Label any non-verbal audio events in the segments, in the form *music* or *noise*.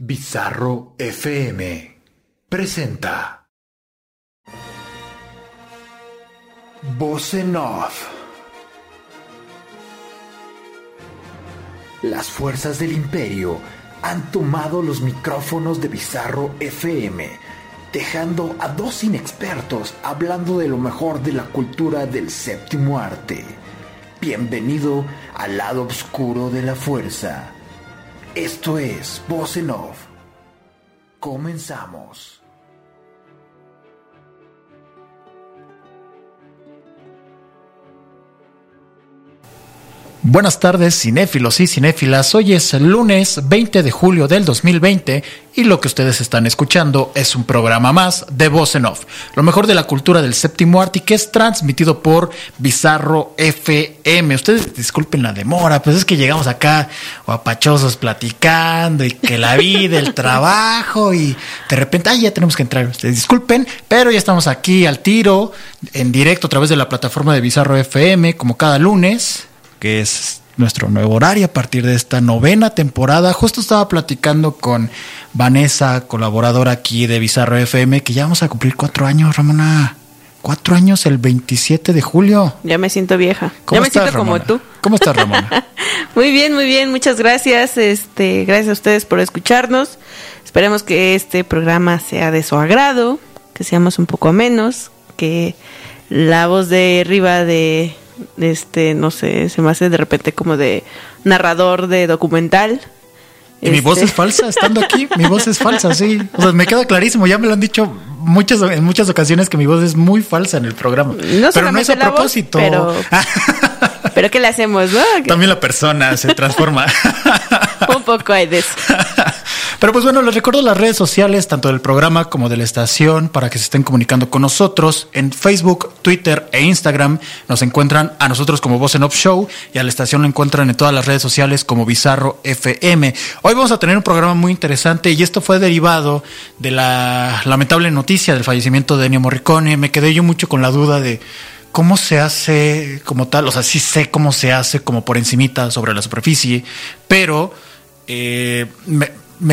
Bizarro FM presenta Voz Off. Las fuerzas del imperio han tomado los micrófonos de Bizarro FM, dejando a dos inexpertos hablando de lo mejor de la cultura del séptimo arte. Bienvenido al lado oscuro de la fuerza. Esto es Voz en. Comenzamos. Buenas tardes, cinéfilos y cinéfilas. Hoy es el lunes 20 de julio del 2020 y lo que ustedes están escuchando es un programa más de Voz en Off, lo mejor de la cultura del séptimo arte que es transmitido por Bizarro FM. Ustedes disculpen la demora, pues es que llegamos acá guapachosos platicando y que la vida, el trabajo y de repente, ay, ya tenemos que entrar. Ustedes disculpen, pero ya estamos aquí al tiro, en directo a través de la plataforma de Bizarro FM, como cada lunes que es nuestro nuevo horario a partir de esta novena temporada. Justo estaba platicando con Vanessa, colaboradora aquí de Bizarro FM, que ya vamos a cumplir cuatro años, Ramona. Cuatro años el 27 de julio. Ya me siento vieja. Ya me siento como tú. ¿Cómo estás, Ramona? *laughs* muy bien, muy bien. Muchas gracias. Este, gracias a ustedes por escucharnos. Esperemos que este programa sea de su agrado, que seamos un poco menos, que la voz de arriba de este, no sé, se me hace de repente como de narrador de documental. Y mi voz es falsa, estando aquí, mi voz es falsa, sí. O sea, me queda clarísimo, ya me lo han dicho muchas, en muchas ocasiones que mi voz es muy falsa en el programa. pero no es a propósito. pero, *laughs* pero ¿qué le hacemos, no? También la persona se transforma. Un poco hay de eso. *laughs* Pero pues bueno, les recuerdo las redes sociales, tanto del programa como de la estación, para que se estén comunicando con nosotros. En Facebook, Twitter e Instagram nos encuentran a nosotros como Voz en Off Show y a la estación lo encuentran en todas las redes sociales como Bizarro FM. Hoy vamos a tener un programa muy interesante y esto fue derivado de la lamentable noticia del fallecimiento de Ennio Morricone. Me quedé yo mucho con la duda de cómo se hace como tal, o sea, sí sé cómo se hace como por encimita sobre la superficie, pero eh,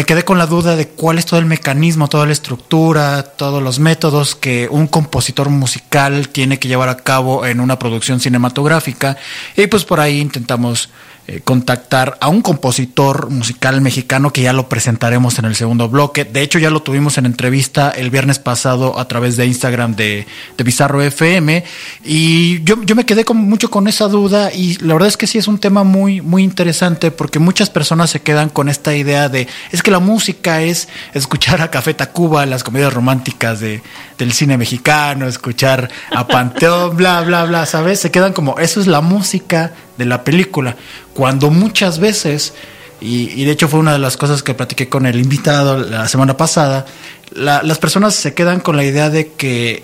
quedé con la duda de cuál es todo el mecanismo, toda la estructura, todos los métodos que un compositor musical tiene que llevar a cabo en una producción cinematográfica. Y pues por ahí intentamos eh, contactar a un compositor musical mexicano que ya lo presentaremos en el segundo bloque. De hecho, ya lo tuvimos en entrevista el viernes pasado a través de Instagram de, de Bizarro FM. Y yo, yo me quedé con, mucho con esa duda y la verdad es que sí es un tema muy, muy interesante porque muchas personas se quedan con esta idea de es que la música es escuchar a Café Tacuba, las comedias románticas de, del cine mexicano, escuchar a Panteón, bla, bla, bla, ¿sabes? Se quedan como eso es la música de la película, cuando muchas veces, y, de hecho fue una de las cosas que platiqué con el invitado la semana pasada, las personas se quedan con la idea de que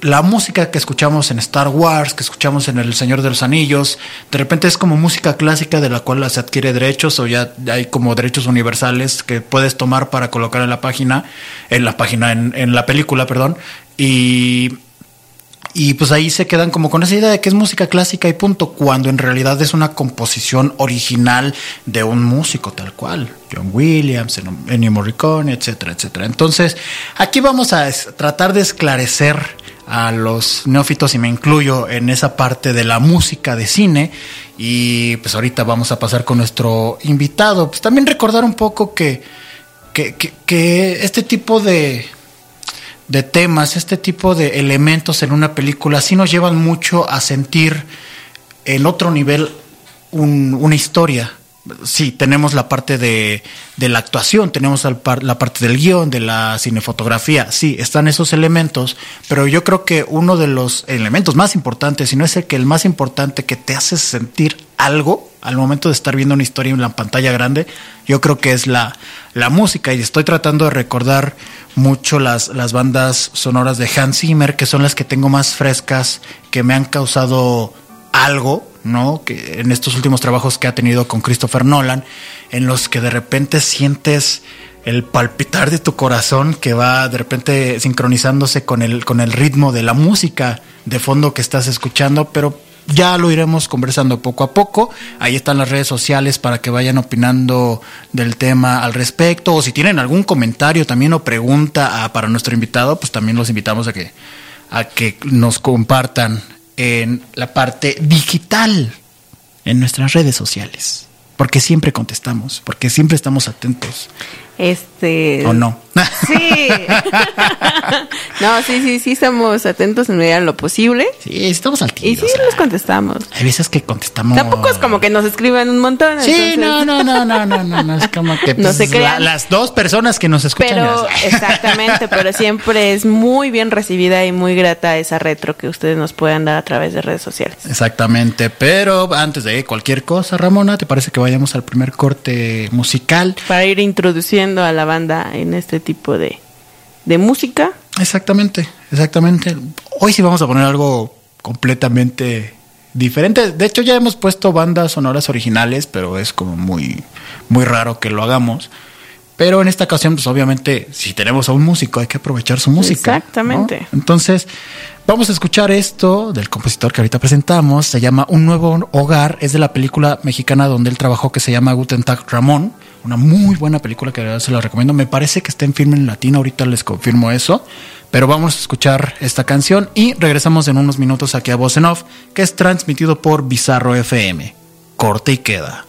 la música que escuchamos en Star Wars, que escuchamos en El Señor de los Anillos, de repente es como música clásica de la cual se adquiere derechos o ya hay como derechos universales que puedes tomar para colocar en la página, en la página, en, la película, perdón, y y pues ahí se quedan como con esa idea de que es música clásica y punto, cuando en realidad es una composición original de un músico tal cual, John Williams, Ennio Morricone, etcétera, etcétera. Entonces, aquí vamos a tratar de esclarecer a los neófitos y me incluyo en esa parte de la música de cine y pues ahorita vamos a pasar con nuestro invitado. Pues también recordar un poco que, que, que este tipo de de temas, este tipo de elementos en una película sí nos llevan mucho a sentir en otro nivel una historia. Sí, tenemos la parte de, la actuación, tenemos la parte del guion, de la cinefotografía, sí, están esos elementos, pero yo creo que uno de los elementos más importantes, si no es el que el más importante que te hace sentir algo al momento de estar viendo una historia en la pantalla grande, yo creo que es la, música. Y estoy tratando de recordar mucho las bandas sonoras de Hans Zimmer, que son las que tengo más frescas, que me han causado algo, ¿no? Que en estos últimos trabajos que ha tenido con Christopher Nolan, en los que de repente sientes el palpitar de tu corazón que va de repente sincronizándose con el, con el ritmo de la música de fondo que estás escuchando, pero ya lo iremos conversando poco a poco. Ahí están las redes sociales para que vayan opinando del tema al respecto. O si tienen algún comentario también o pregunta ah, para nuestro invitado, pues también los invitamos a que, a que nos compartan en la parte digital en nuestras redes sociales. Porque siempre contestamos, porque siempre estamos atentos. Este. ¿O no? Sí. *laughs* no, sí, sí, sí, estamos atentos en medida de lo posible. Sí, estamos al Y sí, los contestamos. Hay veces que contestamos. Tampoco es como que nos escriban un montón. Sí, no, no, no, no, no, no, no, es como que. *laughs* no se pues, crean. la- las dos personas que nos escuchan. Pero, las- *laughs* exactamente, pero siempre es muy bien recibida y muy grata esa retro que ustedes nos puedan dar a través de redes sociales. Exactamente, pero antes de cualquier cosa, Ramona, ¿te parece que vayamos al primer corte musical? Para ir introduciendo a la banda en este tipo de, de música. Exactamente, exactamente. Hoy sí vamos a poner algo completamente diferente. De hecho, ya hemos puesto bandas sonoras originales, pero es como muy, muy raro que lo hagamos. Pero en esta ocasión, pues obviamente, si tenemos a un músico, hay que aprovechar su música. Exactamente. ¿no? Entonces, vamos a escuchar esto del compositor que ahorita presentamos. Se llama Un Nuevo Hogar. Es de la película mexicana donde él trabajó que se llama Guten Tag Ramón. Una muy buena película que se la recomiendo. Me parece que está en filme en latino. Ahorita les confirmo eso. Pero vamos a escuchar esta canción y regresamos en unos minutos aquí a Voz en Off, que es transmitido por Bizarro FM. Corte y queda.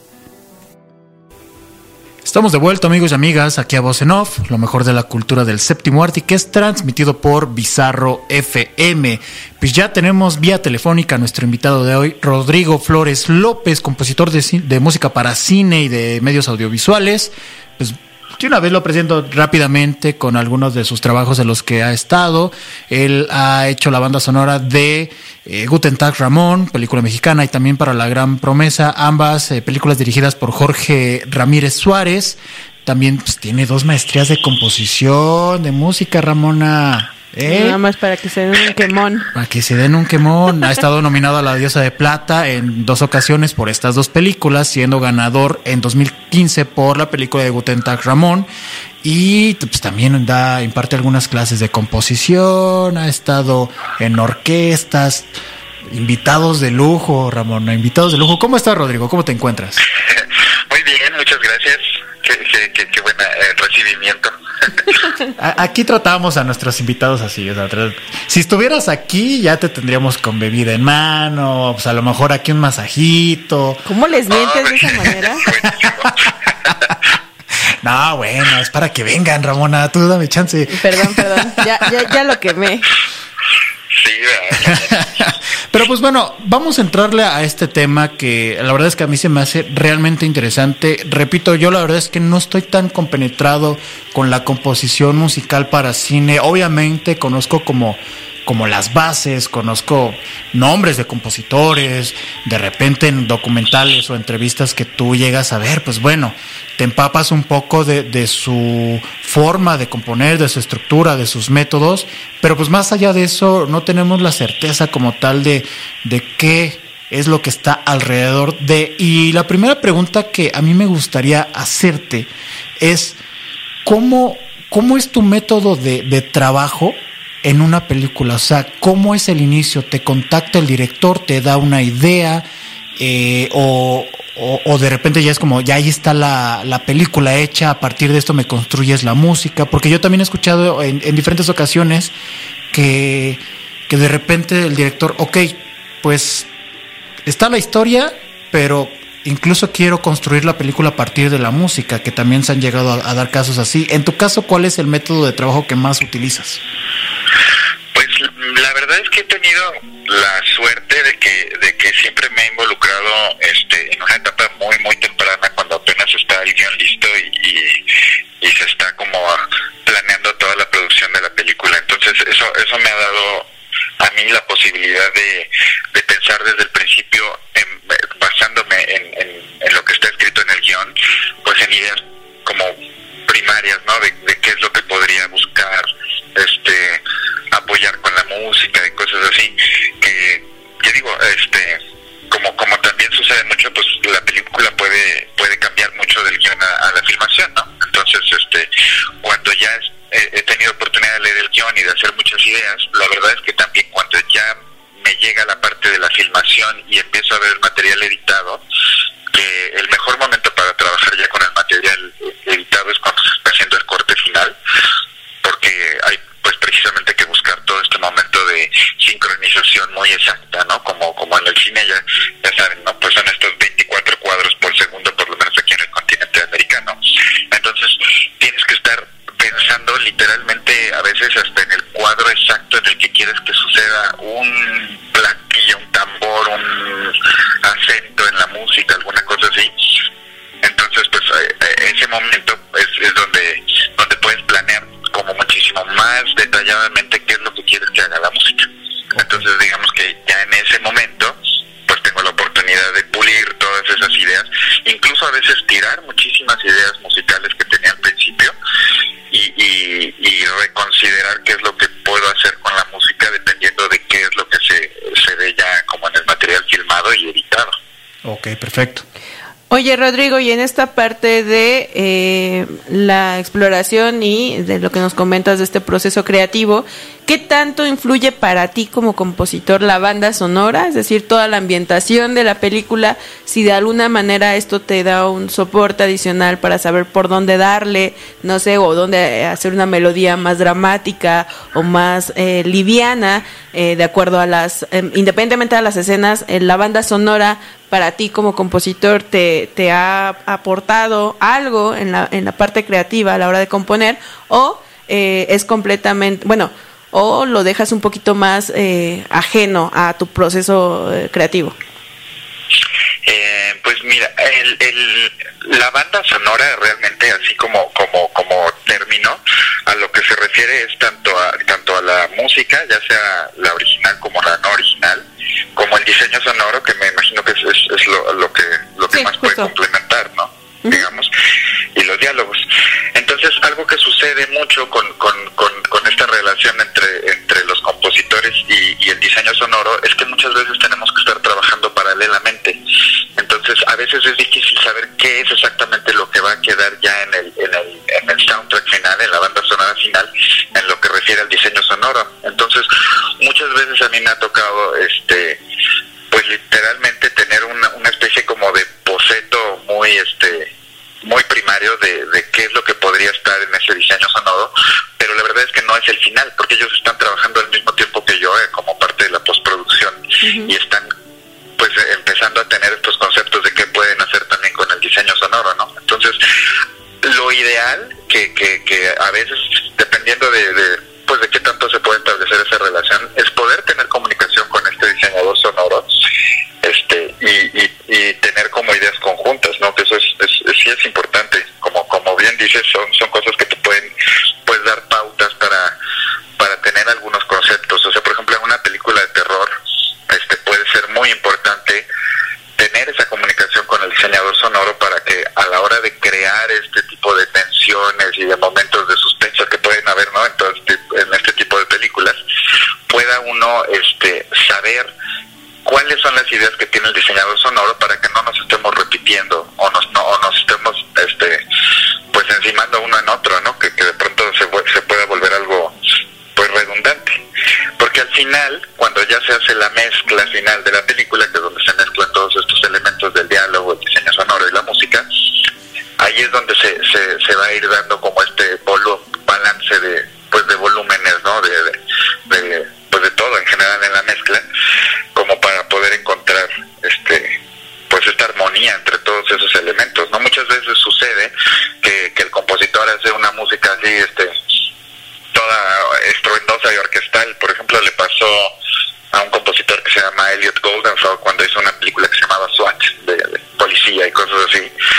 Estamos de vuelta, amigos y amigas, aquí a Voz en Off, lo mejor de la cultura del séptimo arte, que es transmitido por Bizarro FM. Pues ya tenemos vía telefónica a nuestro invitado de hoy, Rodrigo Flores López, compositor de, de música para cine y de medios audiovisuales. Pues de una vez lo presento rápidamente con algunos de sus trabajos en los que ha estado. Él ha hecho la banda sonora de eh, Guten Tag Ramón, película mexicana, y también para La Gran Promesa, ambas eh, películas dirigidas por Jorge Ramírez Suárez. También pues, tiene dos maestrías de composición, de música, Ramona. ¿Eh? Nada más para que se den un quemón. Para que se den un quemón. Ha estado nominado a la Diosa de Plata en dos ocasiones por estas dos películas, siendo ganador en 2015 por la película de Guten Tag Ramón. Y pues, también da, imparte algunas clases de composición, ha estado en orquestas, invitados de lujo, Ramón, invitados de lujo. ¿Cómo estás, Rodrigo? ¿Cómo te encuentras? *laughs* Muy bien, muchas gracias. Qué, qué, qué, qué buena eh, recibimiento. *laughs* Aquí tratamos a nuestros invitados así. o sea, si estuvieras aquí, ya te tendríamos con bebida en mano, pues a lo mejor aquí un masajito. ¿Cómo les mientes de esa manera? *laughs* No, bueno, es para que vengan, Ramona. Tú dame chance. Perdón, perdón. Ya, ya, ya lo quemé. *laughs* Sí. *laughs* Pero pues bueno, vamos a entrarle a este tema que la verdad es que a mí se me hace realmente interesante. Repito, yo la verdad es que no estoy tan compenetrado con la composición musical para cine. Obviamente conozco como como las bases, conozco nombres de compositores, de repente en documentales o entrevistas que tú llegas a ver, pues bueno, te empapas un poco de, de su forma de componer, de su estructura, de sus métodos, pero pues más allá de eso no tenemos la certeza como tal de, de qué es lo que está alrededor de... Y la primera pregunta que a mí me gustaría hacerte es, ¿cómo, cómo es tu método de, de trabajo en una película? O sea, ¿cómo es el inicio? ¿Te contacta el director? ¿Te da una idea? Eh, o, o, o de repente ya es como, ya ahí está la, la película hecha, a partir de esto me construyes la música, porque yo también he escuchado en, en diferentes ocasiones que, que de repente el director, ok, pues está la historia, pero incluso quiero construir la película a partir de la música, que también se han llegado a, a dar casos así. En tu caso, ¿cuál es el método de trabajo que más utilizas? Que he tenido la suerte de que de que siempre me he involucrado este en una etapa muy muy temprana cuando apenas está el guion listo y, y, y se está como planeando toda la producción de la película. Entonces eso eso me ha dado a mí la posibilidad de, de pensar desde el principio en- basándome en, en, en lo que está escrito en el guion pues en ideas como primarias no de, qué es lo que podría buscar este apoyar con la música y cosas así que, digo este como como también sucede mucho pues la película puede puede cambiar mucho del guion a, la filmación no entonces este cuando ya es- he, tenido oportunidad de leer el guion y de hacer muchas ideas la verdad es que también cuando ya me llega la parte de la filmación y empiezo a ver material editado, Oye, Rodrigo, y en esta parte de eh, la exploración y de lo que nos comentas de este proceso creativo, ¿qué tanto influye para ti como compositor la banda sonora? Es decir, toda la ambientación de la película, si de alguna manera esto te da un soporte adicional para saber por dónde darle, no sé, o dónde hacer una melodía más dramática o más eh, liviana, eh, de acuerdo a las, eh, independientemente de las escenas, eh, la banda sonora para ti como compositor te, te ha aportado algo en la, en la parte creativa a la hora de componer o eh, es completamente, bueno, o lo dejas un poquito más eh, ajeno a tu proceso eh, creativo? Eh, pues mira, el, el, la banda sonora realmente así como como como término a lo que se refiere es tanto a tanto a la música, ya sea la original como la no original, como el diseño sonoro que me imagino que es, es, es lo, lo que lo que Sí, más puede complementar, ¿no? Digamos y los diálogos. Entonces algo que sucede mucho con con, con, con esta relación entre entre los compositores y, y el diseño sonoro es que muchas veces tenemos que estar trabajando paralelamente. Entonces, a veces es difícil saber qué es exactamente lo que va a quedar ya en el, en el, en el soundtrack final, en la banda sonora final, en lo que refiere al diseño sonoro. Entonces, muchas veces a mí me ha tocado, este, pues literalmente tener una, una especie como de boceto muy, este, muy primario de, de qué es lo que podría estar en ese diseño sonoro, pero la verdad es que no es el final, porque ellos están trabajando al mismo tiempo que yo eh, como parte de la postproducción y están pues eh, empezando a tener estos conceptos de qué pueden hacer también con el diseño sonoro, ¿no? Entonces, lo ideal que, que, que a veces, dependiendo de, de, pues de qué tanto se puede final de la película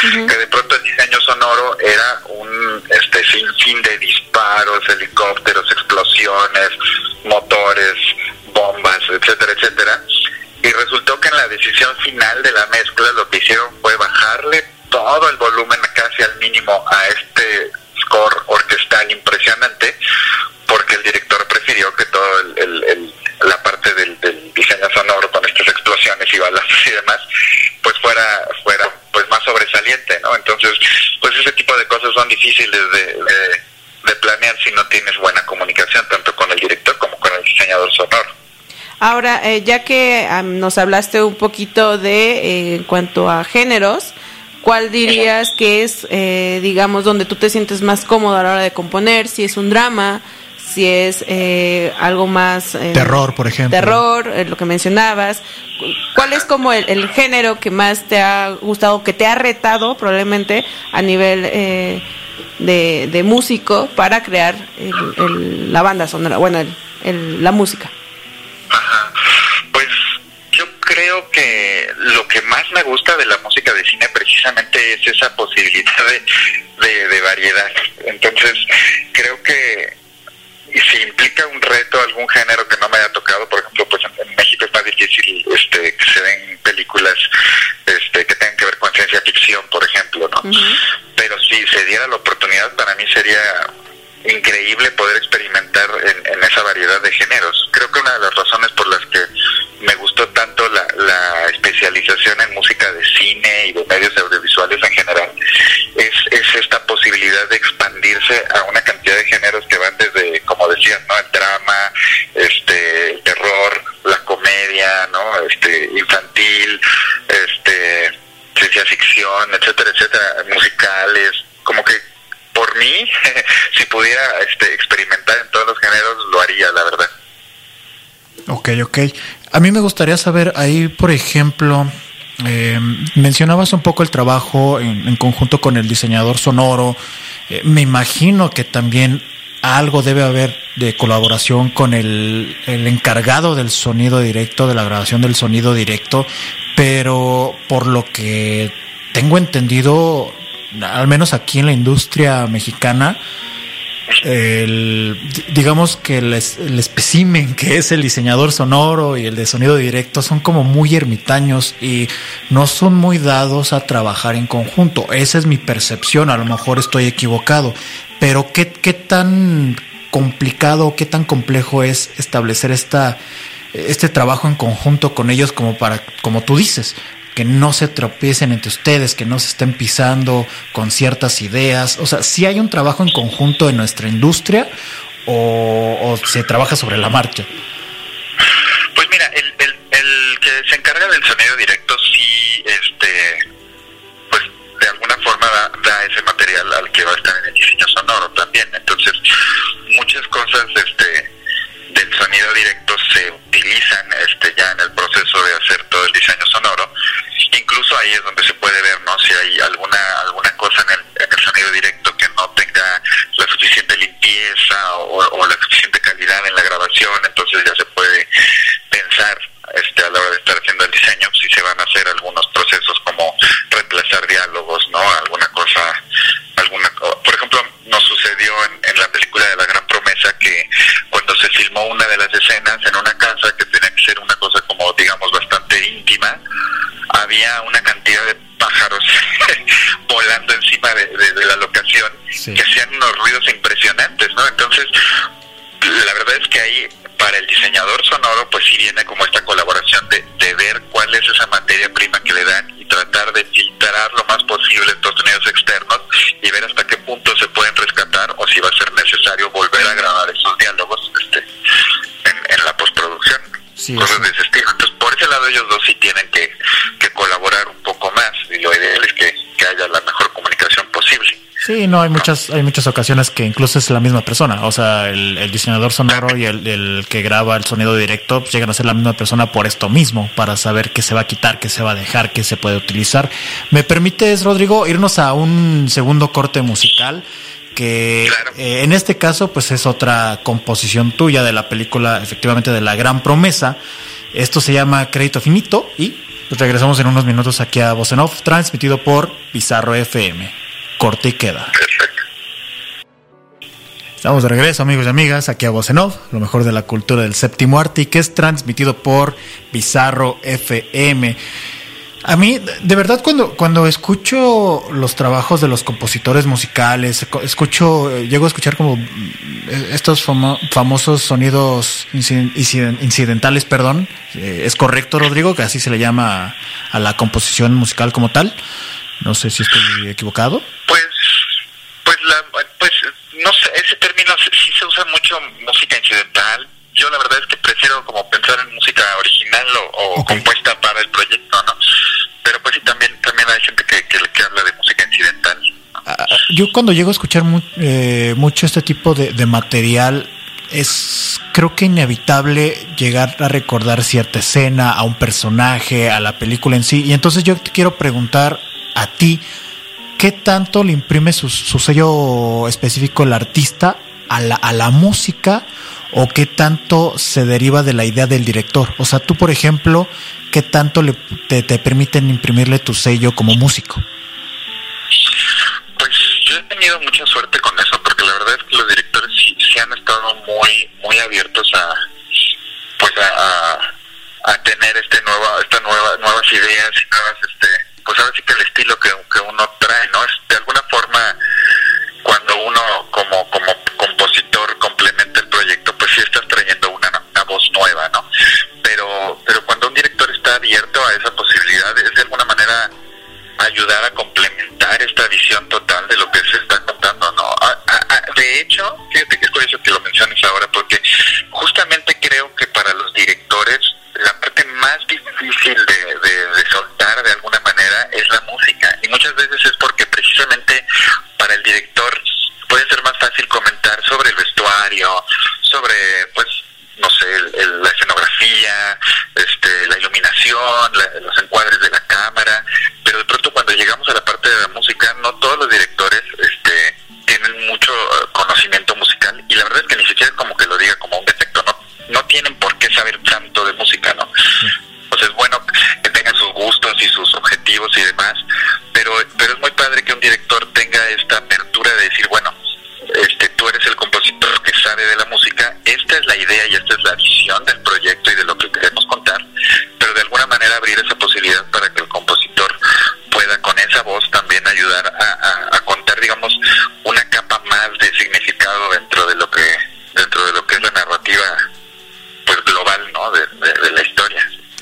que de pronto el diseño sonoro era un este sinfín de disparos helicópteros explosiones motores bombas etcétera etcétera. Y resultó que en la decisión final de la mezcla lo que hicieron fue bajarle todo el volumen casi al mínimo a este score orquestal impresionante porque el director prefirió que todo el, la parte del, del diseño sonoro con estas explosiones y balazos y demás pues fuera no entonces pues ese tipo de cosas son difíciles de, de, de planear si no tienes buena comunicación tanto con el director como con el diseñador sonoro. Ahora, eh, ya que nos hablaste un poquito de, eh, en cuanto a géneros, ¿cuál dirías que es, eh, digamos, donde tú te sientes más cómodo a la hora de componer? Si es un drama, si es algo más... terror, por ejemplo. Terror, lo que mencionabas. ¿Cuál es como el, género que más te ha gustado, que te ha retado probablemente a nivel de, de, músico para crear la banda sonora, bueno, la música? Pues yo creo que lo que más me gusta de la música de cine precisamente es esa posibilidad de, de, variedad. Entonces, creo que si implica un reto algún género que no me haya tocado, por ejemplo, pues en, México es más difícil este, que se den películas este, que tengan que ver con ciencia ficción, por ejemplo, ¿no? Pero si se diera la oportunidad, para mí sería increíble poder experimentar en, esa variedad de géneros. Creo que una de las razones Ok. A mí me gustaría saber ahí, por ejemplo, eh, mencionabas un poco el trabajo en, conjunto con el diseñador sonoro. Eh, me imagino que también algo debe haber de colaboración con el, encargado del sonido directo, de la grabación del sonido directo, pero por lo que tengo entendido, al menos aquí en la industria mexicana, el, digamos que el, el especimen que es el diseñador sonoro y el de sonido directo son como muy ermitaños y no son muy dados a trabajar en conjunto. Esa es mi percepción, a lo mejor estoy equivocado, pero ¿qué, qué tan complicado, qué tan complejo es establecer esta, este trabajo en conjunto con ellos como para, como tú dices, que no se tropiecen entre ustedes, que no se estén pisando con ciertas ideas. O sea, si hay un trabajo en conjunto en nuestra industria o, se trabaja sobre la marcha. Pues mira, el, el, que se encarga del sonido directo sí, este, pues de alguna forma da, ese material al que va a estar en el diseño sonoro también. Entonces, muchas cosas, este, del sonido directo se utilizan este ya en el proceso de hacer todo el diseño sonoro. Incluso ahí es donde se puede ver no si hay alguna alguna cosa en el, en el sonido directo que no tenga la suficiente limpieza o, la suficiente calidad en la grabación entonces ya se puede pensar este a la hora de estar haciendo el diseño si se van a hacer algunos procesos como reemplazar diálogos no alguna cosa alguna por ejemplo nos sucedió en, en la película de la gran promesa que se filmó una de las escenas en una casa que tenía que ser una cosa como digamos bastante íntima había una cantidad de pájaros *laughs* volando encima de, la locación que hacían unos ruidos impresionantes, ¿no? Entonces, la verdad es que ahí para el diseñador sonoro pues sí viene como esta colaboración de, de ver cuál es esa materia prima que le dan y tratar de filtrar lo más posible Sí, no, hay muchas, hay muchas ocasiones que incluso es la misma persona. O sea, el, diseñador sonoro y el, que graba el sonido directo pues, llegan a ser la misma persona por esto mismo, para saber qué se va a quitar, qué se va a dejar, qué se puede utilizar. ¿Me permites, Rodrigo, irnos a un segundo corte musical? que eh, en este caso pues es otra composición tuya de la película efectivamente de la gran promesa esto se llama Crédito Finito y regresamos en unos minutos aquí a Voz Off transmitido por Pizarro FM corte y queda. Estamos de regreso, amigos y amigas, aquí a Vocenov, lo mejor de la cultura del séptimo arte, y que es transmitido por Bizarro FM. A mí, de verdad, cuando, cuando escucho los trabajos de los compositores musicales, escucho, llego a escuchar como eh, estos famosos sonidos incidentales, perdón. Eh, ¿Es correcto, Rodrigo, que así se le llama a la composición musical como tal? No sé si estoy equivocado. Pues, pues, la, pues no sé, ese término sí se usa mucho música incidental. Yo la verdad es que prefiero como pensar en música original o, compuesta para el proyecto, ¿no? Pero pues sí, también, también hay gente que, que, habla de música incidental. Ah, ah, yo cuando llego a escuchar mu eh, mucho este tipo de, de material, es creo que inevitable llegar a recordar cierta escena, a un personaje, a la película en sí. Y entonces yo te quiero preguntar a ti, ¿qué tanto le imprime su, sello específico el artista a la, a la música o qué tanto se deriva de la idea del director? O sea, tú, por ejemplo, ¿qué tanto le, te, te permiten imprimirle tu sello como músico? Pues yo he tenido mucha suerte con eso, porque la verdad es que los directores sí, han estado muy muy abiertos a pues a, a, tener este nueva esta nueva nuevas ideas y nuevas este pues ahora sí que el estilo que, que uno trae no es de alguna forma cuando uno como como compositor complementa el proyecto pues sí estás trayendo una, una voz nueva no pero pero cuando un director está abierto a esa posibilidad es de alguna manera ayudar a complementar esta visión total de lo que se está contando, ¿no? de hecho, fíjate que es curioso que lo menciones ahora, porque justamente creo que para los directores la parte más difícil de, de, soltar de alguna manera es la música. Y muchas veces es porque precisamente el director puede ser más fácil comentar sobre el vestuario, sobre, pues, no sé, la escenografía, este, la iluminación, los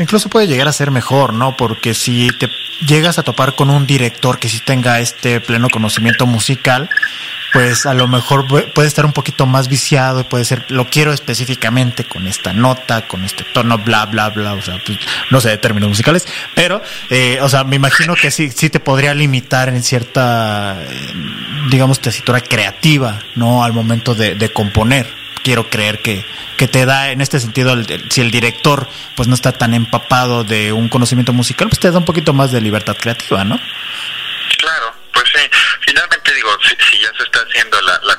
Incluso puede llegar a ser mejor, ¿no? Porque si te llegas a topar con un director que sí tenga este pleno conocimiento musical, pues a lo mejor puede estar un poquito más viciado y puede ser, lo quiero específicamente con esta nota, con este tono, bla, bla, bla, o sea, pues, no sé, términos musicales, pero, eh, o sea, me imagino que sí, sí te podría limitar en cierta, eh, digamos, tesitura creativa, ¿no? Al momento de, de componer. Quiero creer que, que te da en este sentido, si el director pues no está tan empapado de un conocimiento musical, pues te da un poquito más de libertad creativa, ¿no? Claro, pues sí, finalmente digo, si, ya se está haciendo la,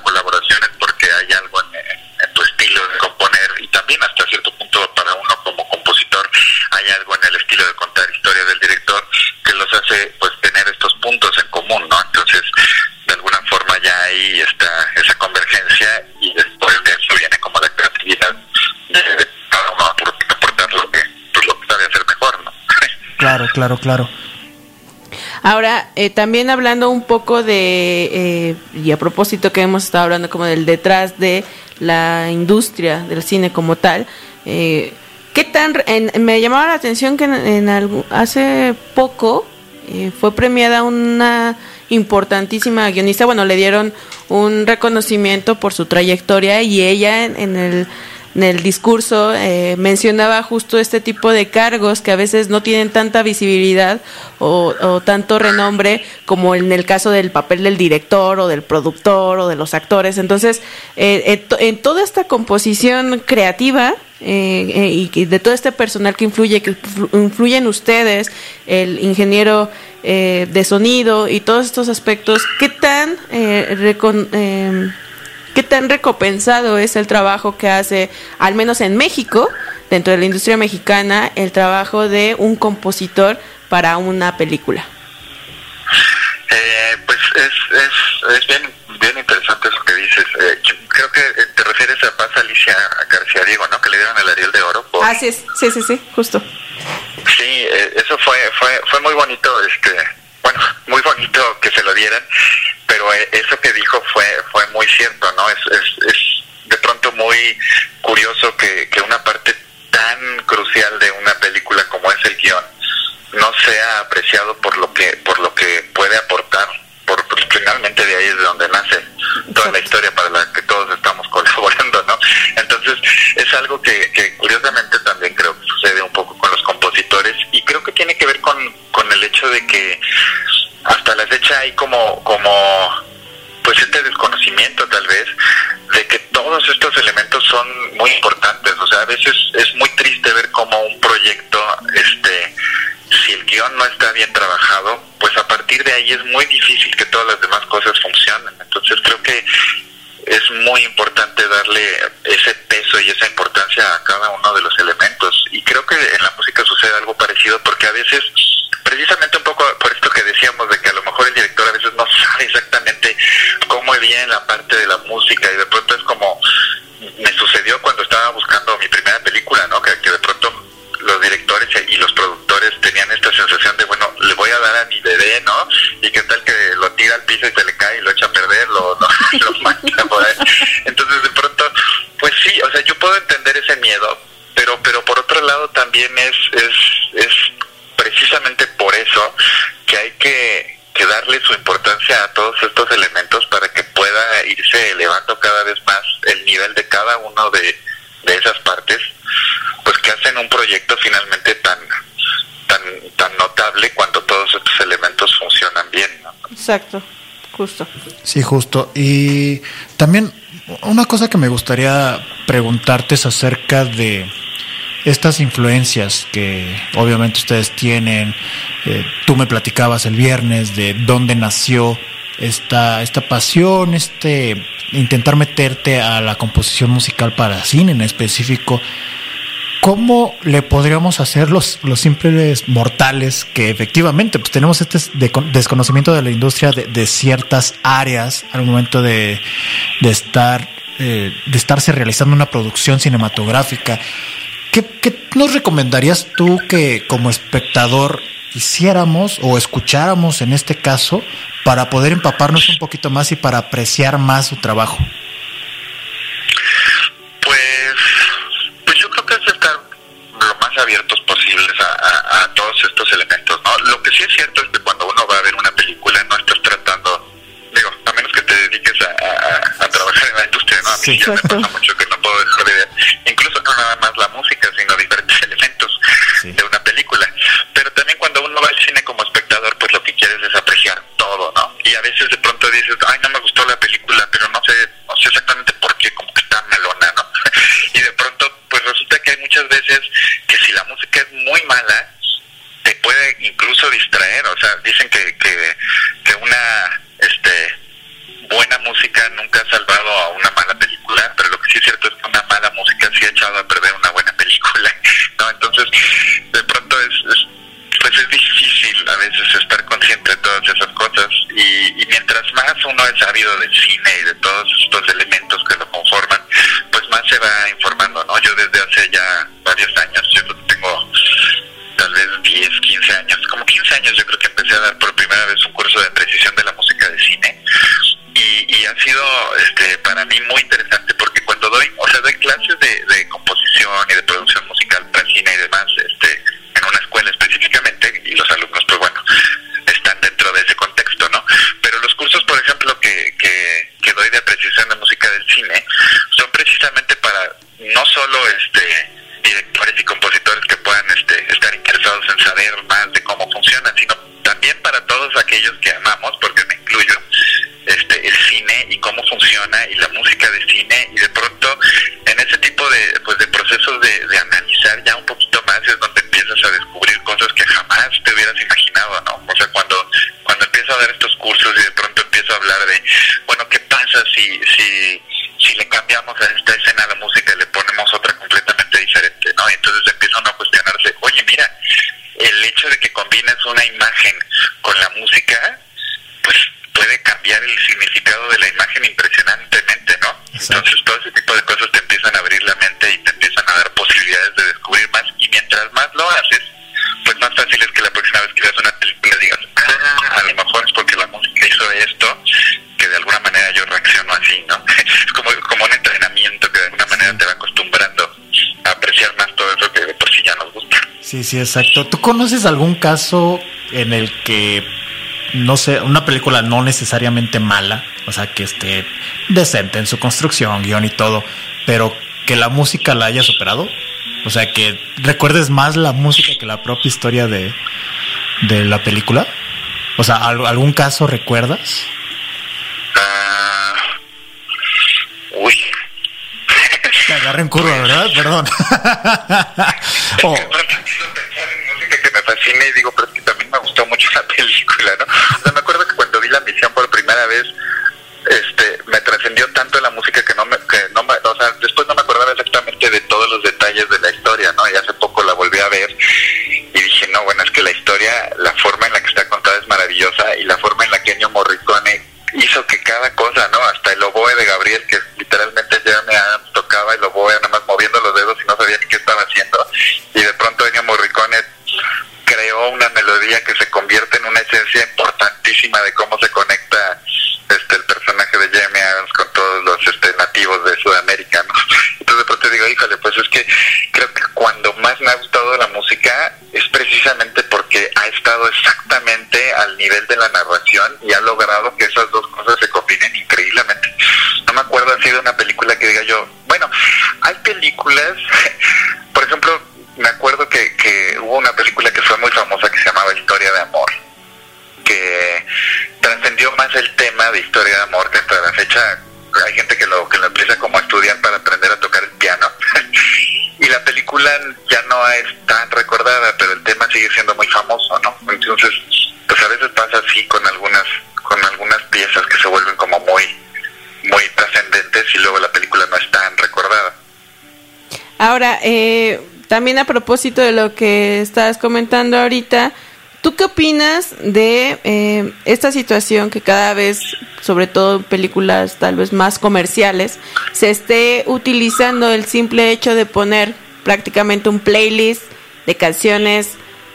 Claro, claro. Ahora, eh, también hablando un poco de, eh, y a propósito que hemos estado hablando como del detrás de la industria del cine como tal, eh, ¿qué tan, me llamaba la atención que en, hace poco fue premiada una importantísima guionista, bueno, le dieron un reconocimiento por su trayectoria y ella en el en el discurso eh, mencionaba justo este tipo de cargos que a veces no tienen tanta visibilidad o, tanto renombre como en el caso del papel del director o del productor o de los actores. Entonces, eh, en toda esta composición creativa eh, y de todo este personal que influye, que influye en ustedes, el ingeniero de sonido y todos estos aspectos, ¿qué tan ¿Qué tan recompensado es el trabajo que hace, al menos en México, dentro de la industria mexicana, el trabajo de un compositor para una película? Eh, pues es, es, es bien, bien interesante eso que dices. Eh, creo que te refieres a Paz Alicia García Diego, ¿no? Que le dieron el Ariel de Oro. Por... Ah, sí, sí, sí, sí, justo. Sí, eh, eso fue, fue, fue muy bonito, este, bueno, muy bonito que se lo dieran pero eh, eso que dijo fue fue muy cierto, ¿no? Es, es, es de pronto muy curioso que, que una parte tan crucial de una película como es el guion no sea apreciado por lo que por lo que puede aportar por pues, finalmente de ahí es de donde nace toda la historia para la que todos estamos *laughs* colaborando no entonces es algo que, que curiosamente también creo que creo que tiene que ver con, con el hecho de que hasta la fecha hay como, como pues este desconocimiento tal vez de que todos estos elementos son muy importantes. O sea, a veces es muy triste ver cómo un proyecto, este, si el guion no está bien trabajado, pues a partir de ahí es muy difícil que todas las demás cosas funcionen. Entonces creo que es muy importante darle ese peso y esa importancia a cada uno de los elementos. Y creo que en la música algo parecido, porque a veces, precisamente un poco por esto que decíamos, de que a lo mejor el director a veces no sabe exactamente cómo es bien la parte de la música y de pronto es como Exacto, justo. Sí, justo. Y también una cosa que me gustaría preguntarte es acerca de estas influencias que obviamente ustedes tienen. Eh, tú me platicabas el viernes de dónde nació esta, esta pasión, este intentar meterte a la composición musical para cine en específico. ¿Cómo le podríamos hacer los, los simples mortales que efectivamente pues tenemos este desconocimiento de la industria de, ciertas áreas al momento de, de estar eh, de estarse realizando una producción cinematográfica? ¿Qué, ¿Qué nos recomendarías tú que como espectador hiciéramos o escucháramos en este caso para poder empaparnos un poquito más y para apreciar más su trabajo? que sí es cierto es que cuando uno va a ver una película no estás tratando, digo, a menos que te dediques a, a, trabajar en la industria, ¿no? A mí sí, ya me pasa mucho que no puedo dejar de ver, incluso no nada más la música, sino diferentes *laughs* elementos de una película. Pero también cuando uno va al cine como espectador, pues lo que quieres es apreciar todo, ¿no? Y a veces de pronto dices, ay, no me gustó la película, sí, exacto. ¿Tú conoces algún caso en el que, no sé, una película no necesariamente mala, o sea, que esté decente en su construcción, guion y todo, pero que la música la haya superado? O sea, que recuerdes más la música que la propia historia de, de la película. O sea, ¿algún caso recuerdas? Ah, uy. Te agarré en curva, ¿verdad? Perdón. *laughs* oh fascina y digo, pero es que también me gustó mucho *laughs* la película, ¿no? O sea, me acuerdo que cuando vi la misión por primera vez, este, me trascendió tanto la música que no me, que no me, o sea, después no me acordaba exactamente de todos los detalles de la historia, ¿no? Y hace poco la volví a ver y dije, no, bueno, es que la historia, la forma en la que está contada es maravillosa y la forma en la que Ennio Morricone hizo que cada cosa, ¿no? Hasta el oboe de Gabriel, que literalmente ya me tocaba el oboe nada más moviendo los dedos y no sabía qué estaba haciendo. Y de pronto Ennio Morricone creó una melodía que se convierte en una esencia importantísima de cómo se conecta este el personaje de Jamie Adams con todos los este, nativos de Sudamérica. *laughs* Entonces de pronto digo, híjole, pues es que creo que cuando más me ha gustado la música es precisamente porque ha estado exactamente al nivel de la narración y ha logrado que esas dos cosas se combinen increíblemente. No me acuerdo así de una película que diga yo, bueno, hay películas, *laughs* por ejemplo, me acuerdo que, que hubo una película que fue muy famosa que se llamaba Historia de Amor, que trascendió más el tema de historia de amor que hasta la fecha hay gente que lo que lo empieza como a estudiar para aprender a tocar el piano. *laughs* Y la película ya no es tan recordada pero el tema sigue siendo muy famoso no entonces pues a veces pasa así con algunas con algunas piezas que se vuelven como muy muy trascendentes y luego la película no es tan recordada. Ahora eh, también a propósito de lo que estás comentando ahorita ¿Tú qué opinas de eh, esta situación que cada vez, sobre todo en películas tal vez más comerciales, se esté utilizando el simple hecho de poner prácticamente un playlist de canciones,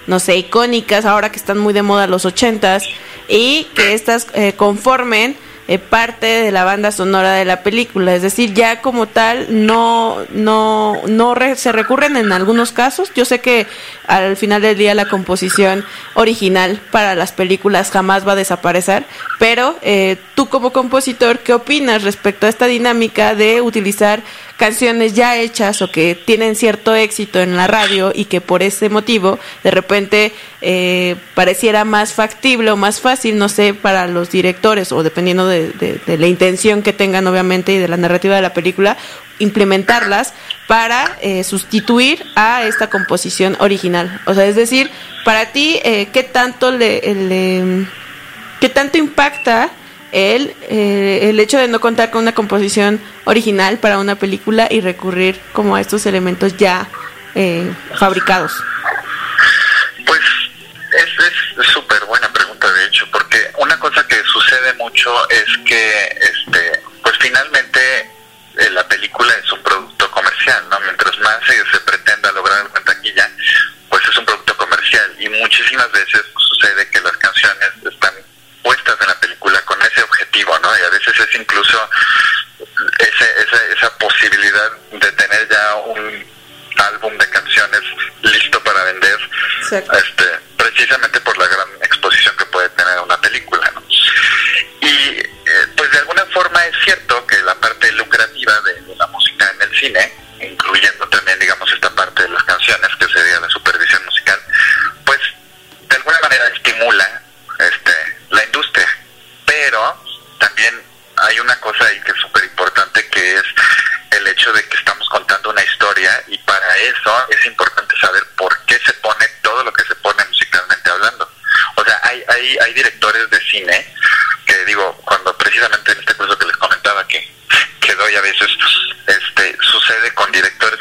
no sé, icónicas, ahora que están muy de moda los ochentas, y que estas eh, conformen eh, parte de la banda sonora de la película, es decir, ya como tal no no no se recurren en algunos casos. Yo sé que al final del día la composición original para las películas jamás va a desaparecer, pero eh, tú como compositor, ¿qué opinas respecto a esta dinámica de utilizar canciones ya hechas o que tienen cierto éxito en la radio y que por ese motivo de repente eh, pareciera más factible o más fácil, no sé, para los directores o dependiendo de, la intención que tengan obviamente y de la narrativa de la película, implementarlas para eh, sustituir a esta composición original. O sea, es decir, para ti, eh, ¿qué tanto le, le qué tanto impacta el, eh, el hecho de no contar con una composición original para una película y recurrir como a estos elementos ya eh, fabricados? Pues es súper buena pregunta, de hecho, porque una cosa que sucede mucho es que, este, pues finalmente eh, la película es un producto comercial, ¿no? Mientras más se, pretenda lograr algo taquilla, pues es un producto comercial y muchísimas veces sucede que las canciones están puestas en la película Y a veces es incluso ese, esa, esa posibilidad de tener ya un álbum de canciones listo para vender, este, precisamente por la gran exposición que puede tener una película, ¿no? Y eh, pues de alguna forma es cierto que la parte lucrativa de, de la música en el cine, incluyendo también, digamos, esta parte de las canciones, que sería la supervisión musical, pues de alguna manera estimula este, la industria. Pero también hay una cosa ahí que es súper importante que es el hecho de que estamos contando una historia y para eso es importante saber por qué se pone todo lo que se pone musicalmente hablando. O sea, hay, hay, hay directores de cine que digo, cuando precisamente en este curso que les comentaba que, que doy a veces, este, sucede con directores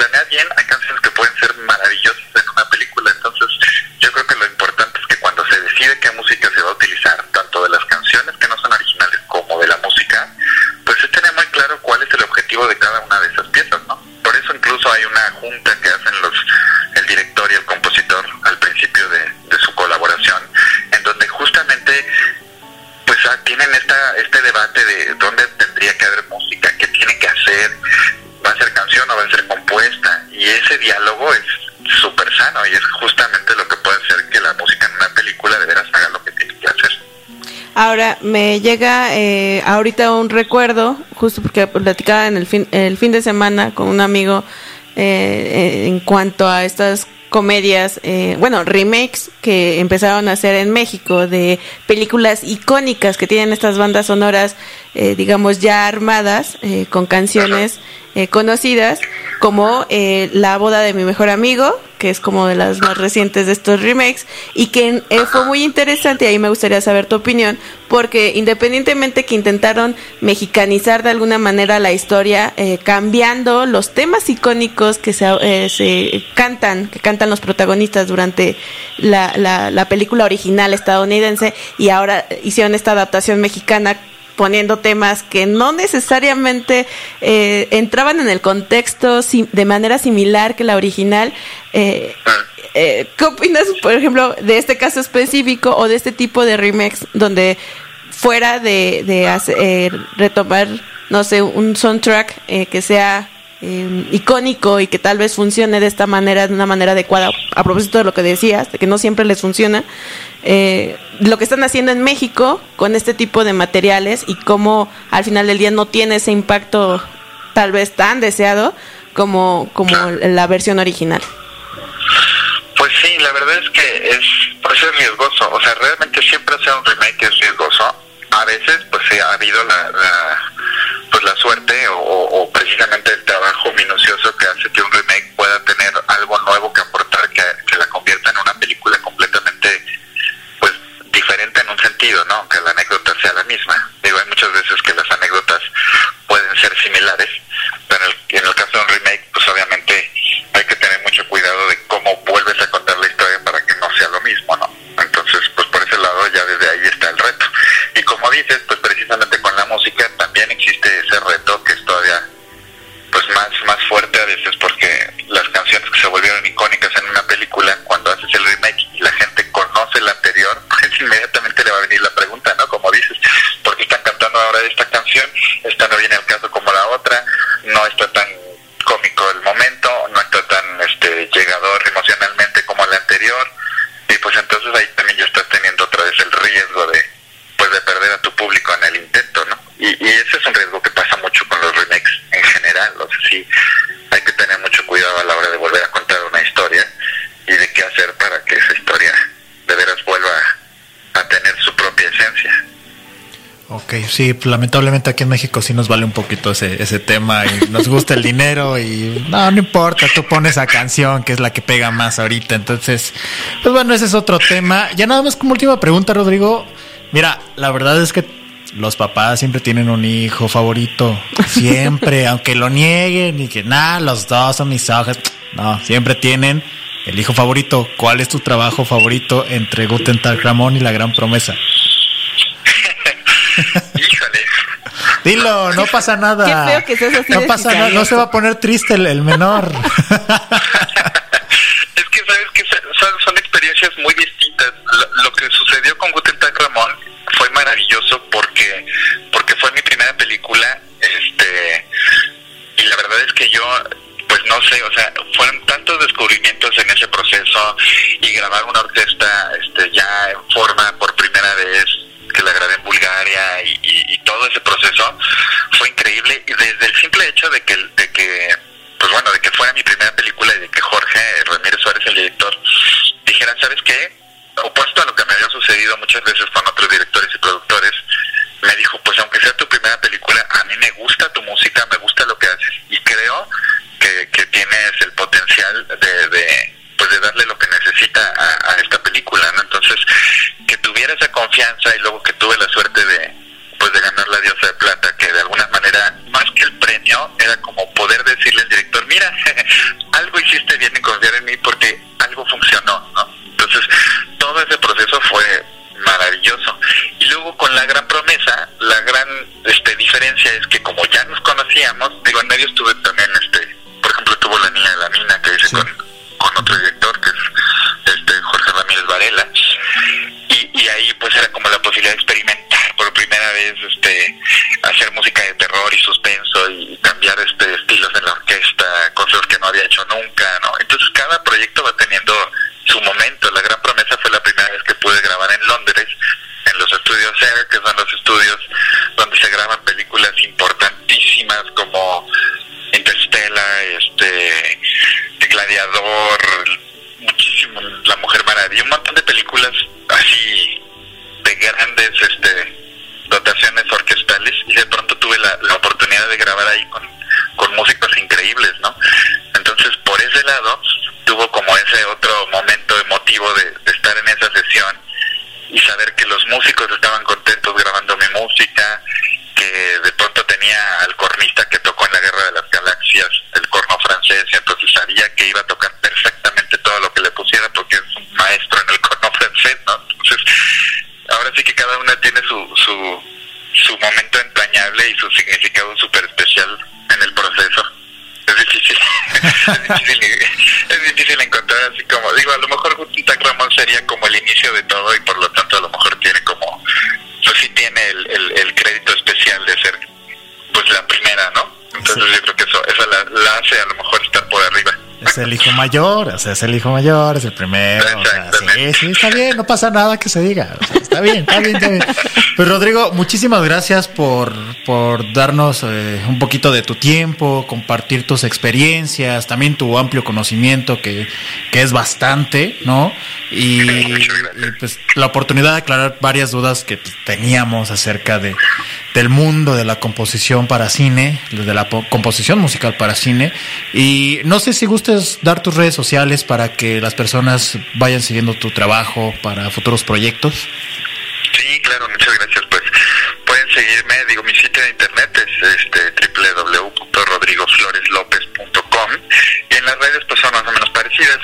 planeas bien, hay canciones que pueden ser más Ahora me llega eh, ahorita un recuerdo, justo porque platicaba en el fin, el fin de semana con un amigo eh, en cuanto a estas comedias, eh, bueno, remakes que empezaron a hacer en México de películas icónicas que tienen estas bandas sonoras, eh, digamos, ya armadas eh, con canciones eh, conocidas, como eh, La boda de mi mejor amigo, que es como de las más recientes de estos remakes, y que eh, fue muy interesante, y ahí me gustaría saber tu opinión, porque independientemente que intentaron mexicanizar de alguna manera la historia, eh, cambiando los temas icónicos que se, eh, se cantan, que cantan los protagonistas durante la, la, la película original estadounidense, y ahora hicieron esta adaptación mexicana poniendo temas que no necesariamente eh, entraban en el contexto de manera similar que la original. Eh, eh, ¿Qué opinas, por ejemplo, de este caso específico o de este tipo de remakes donde fuera de, de hacer- eh, retomar, no sé, un soundtrack eh, que sea eh, icónico y que tal vez funcione de esta manera, de una manera adecuada, a propósito de lo que decías, de que no siempre les funciona, eh, lo que están haciendo en México con este tipo de materiales y cómo al final del día no tiene ese impacto tal vez tan deseado como, como la versión original. Pues sí, la verdad es que es, es riesgoso. O sea, realmente siempre hacer un remake es riesgoso. A veces, pues sí, ha habido la- pues la suerte o, o- precisamente el trabajo minucioso que hace que un remake pueda tener algo nuevo que aportar, que, que la convierta en una película completamente, pues, diferente en un sentido, ¿no? Que la anécdota sea la misma. Digo, hay muchas veces que las anécdotas pueden ser similares, pero en el, en el caso de un remake, pues obviamente hay que tener mucho cuidado de cómo vuelves a contar la historia para que no sea lo mismo, ¿no? Entonces, pues por ese lado ya desde ahí está el reto. Y como dices, pues precisamente ese reto que es todavía pues más más fuerte a veces porque las canciones que se volvieron icónicas en una película cuando haces el remake y la gente conoce la anterior *laughs* pues inmediatamente le va a venir la pregunta no como dices ¿por qué están cantando ahora esta canción? esta no viene al caso como la otra no está tan cómico el momento no está tan este llegador emocionalmente como la anterior y pues entonces ahí también ya estás teniendo otra vez el riesgo de pues de perder a tu público en el intento, ¿no? Y, y ese es un riesgo que pasa mucho con los remakes en general, o sea, sí hay que tener mucho cuidado a la hora de volver a contar una historia y de qué hacer para que esa historia de veras vuelva a tener su propia esencia. Ok, sí, lamentablemente aquí en México sí nos vale un poquito ese, ese tema y nos gusta el dinero y no, no importa, tú pones esa canción que es la que pega más ahorita. Entonces, pues bueno, ese es otro tema. Ya nada más como última pregunta, Rodrigo. Mira, la verdad es que los papás siempre tienen un hijo favorito, siempre, *laughs* aunque lo nieguen y que nada, los dos son mis ojos. No, siempre tienen el hijo favorito. ¿Cuál es tu trabajo favorito entre Guten Tag Ramón y La Gran Promesa? *laughs* Dilo, no pasa nada. Qué feo que seas así No de pasa nada, no se va a poner triste el, el menor. *laughs* es que sabes que son, son experiencias muy distintas. Lo, lo que sucedió con Guten Tag Ramón fue maravilloso porque porque fue mi primera película, este y la verdad es que yo pues no sé, o sea, fueron tantos descubrimientos en ese proceso y grabar una orquesta este ya en forma por primera vez que la grabé en Bulgaria y, y- y todo ese proceso fue increíble. Y desde el simple hecho de que de que pues bueno de que fuera mi primera película y de que Jorge Ramírez Suárez el director dijera sabes qué opuesto a lo que me había sucedido muchas veces con otros directores y productores me dijo pues aunque sea tu primera película a mí me gusta tu música me gusta lo que haces y creo que, que tienes el potencial de, de pues de darle lo necesita a, a esta película no entonces que tuviera esa confianza y luego que tuve la suerte de pues de ganar la diosa de plata que de alguna manera más que el premio era como poder decirle al director mira *laughs* algo hiciste bien en confiar en mí porque algo funcionó, ¿no? Entonces, todo ese proceso fue maravilloso. Y luego con la gran promesa, la gran este, diferencia es que como ya nos conocíamos, digo, en medio estuve también, este, por ejemplo, estuvo la niña de la mina que dice con, con otro director Varela. Y, y ahí pues era como la posibilidad de experimentar por primera vez este hacer música de terror y suspenso y cambiar este estilos en la orquesta, cosas que no había hecho nunca, ¿no? Entonces cada proyecto va teniendo su momento. La gran promesa fue la primera vez que pude grabar en Londres, en los estudios Air, que son los estudios el hijo mayor, o sea, es el hijo mayor, es el primero. O sea, sí, sí, está bien, no pasa nada que se diga. o sea, está bien, está bien, está bien. Pues Rodrigo, muchísimas gracias por, por darnos eh, un poquito de tu tiempo, compartir tus experiencias, también tu amplio conocimiento, que, que es bastante, ¿no? *laughs* Y, pues la oportunidad de aclarar varias dudas que pues, teníamos acerca de del mundo de la composición para cine, de la po- composición musical para cine. Y no sé si gustes dar tus redes sociales para que las personas vayan siguiendo tu trabajo para futuros proyectos. Sí, claro, muchas gracias. Pues pueden seguirme, digo, mi sitio de internet es este www.rodrigofloreslopez.com y en las redes pues son más o menos parecidas,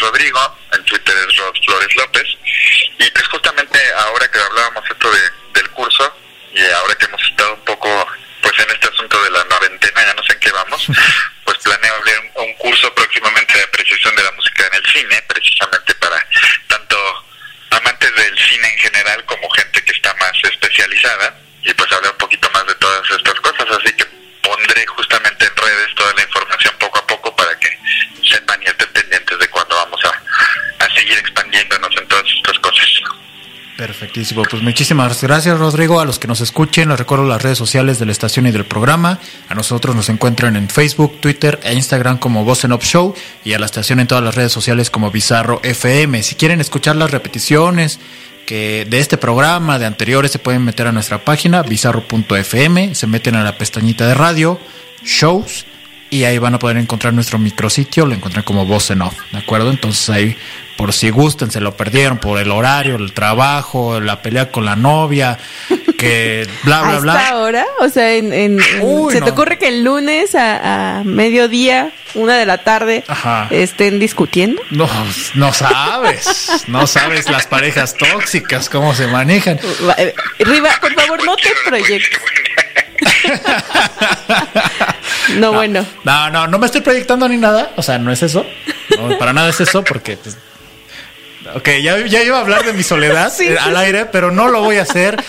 Rodrigo, en Twitter es Rod Flores López. Y pues justamente ahora que hablábamos esto de, del curso y ahora que hemos estado un poco pues en este asunto de la noventena, ya no sé en qué vamos, *laughs* pues planeo abrir un, un curso próximamente de apreciación de la música en el cine, precisamente para tanto amantes del cine en general como gente que está más especializada y pues hablar un poquito más de todas estas cosas, así que pondré justamente en redes toda la información poco a poco para que sepan y Perfectísimo, pues muchísimas gracias Rodrigo, a los que nos escuchen, les recuerdo las redes sociales de la estación y del programa, a nosotros nos encuentran en Facebook, Twitter e Instagram como Voz en Up Show y a la estación en todas las redes sociales como Bizarro FM. Si quieren escuchar las repeticiones que de este programa, de anteriores, se pueden meter a nuestra página bizarro.fm, se meten a la pestañita de radio, shows y ahí van a poder encontrar nuestro micrositio, lo encuentran como Voz en Off, ¿de acuerdo? Entonces ahí, por si gustan, se lo perdieron por el horario, el trabajo, la pelea con la novia, que bla, *laughs* bla, ¿A bla. esta hora? O sea, en, en- en- Uy, ¿se no. te ocurre que el lunes a, a mediodía, una de la tarde, Ajá. estén discutiendo? No, no sabes, no sabes las parejas tóxicas, cómo se manejan. Eh, Riva, por favor, no te proyectes. *laughs* No, bueno. No, no, no me estoy proyectando ni nada. O sea, no es eso. No, para nada es eso, porque. Pues, ok, ya, ya iba a hablar de mi soledad Sí, *laughs* sí, al aire, pero no lo voy a hacer.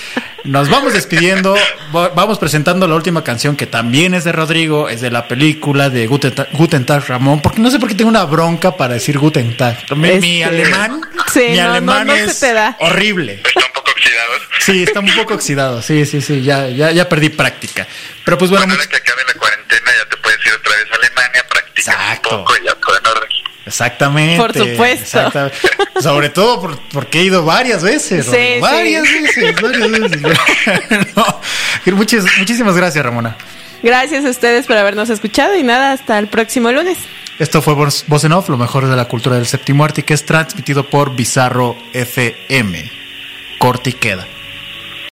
Nos vamos despidiendo. Va- Vamos presentando la última canción que también es de Rodrigo, es de la película de Guten Tag, Guten Tag Ramón. Porque no sé por qué tengo una bronca para decir Guten Tag. Mi, mi Este, alemán, sí, mi no, alemán no es te da. horrible. Está un poco oxidado. Sí, está un poco oxidado. Sí, sí, sí. Ya, ya, ya perdí práctica. Pero pues bueno, Bueno, much- ahora que acabe la cuarentena ya te puedes ir otra vez a Alemania, practicar Exacto. un poco y ya todo en orden. Exactamente. Por supuesto. exactamente. Sobre todo por- porque he ido varias veces. Sí, varias sí. veces, varias veces. *laughs* No, muchis- muchísimas gracias, Ramona. Gracias a ustedes por habernos escuchado y nada, hasta el próximo lunes. Esto fue Voz en Off, lo mejor de la cultura del séptimo arte, que es transmitido por Bizarro FM. Corte y queda.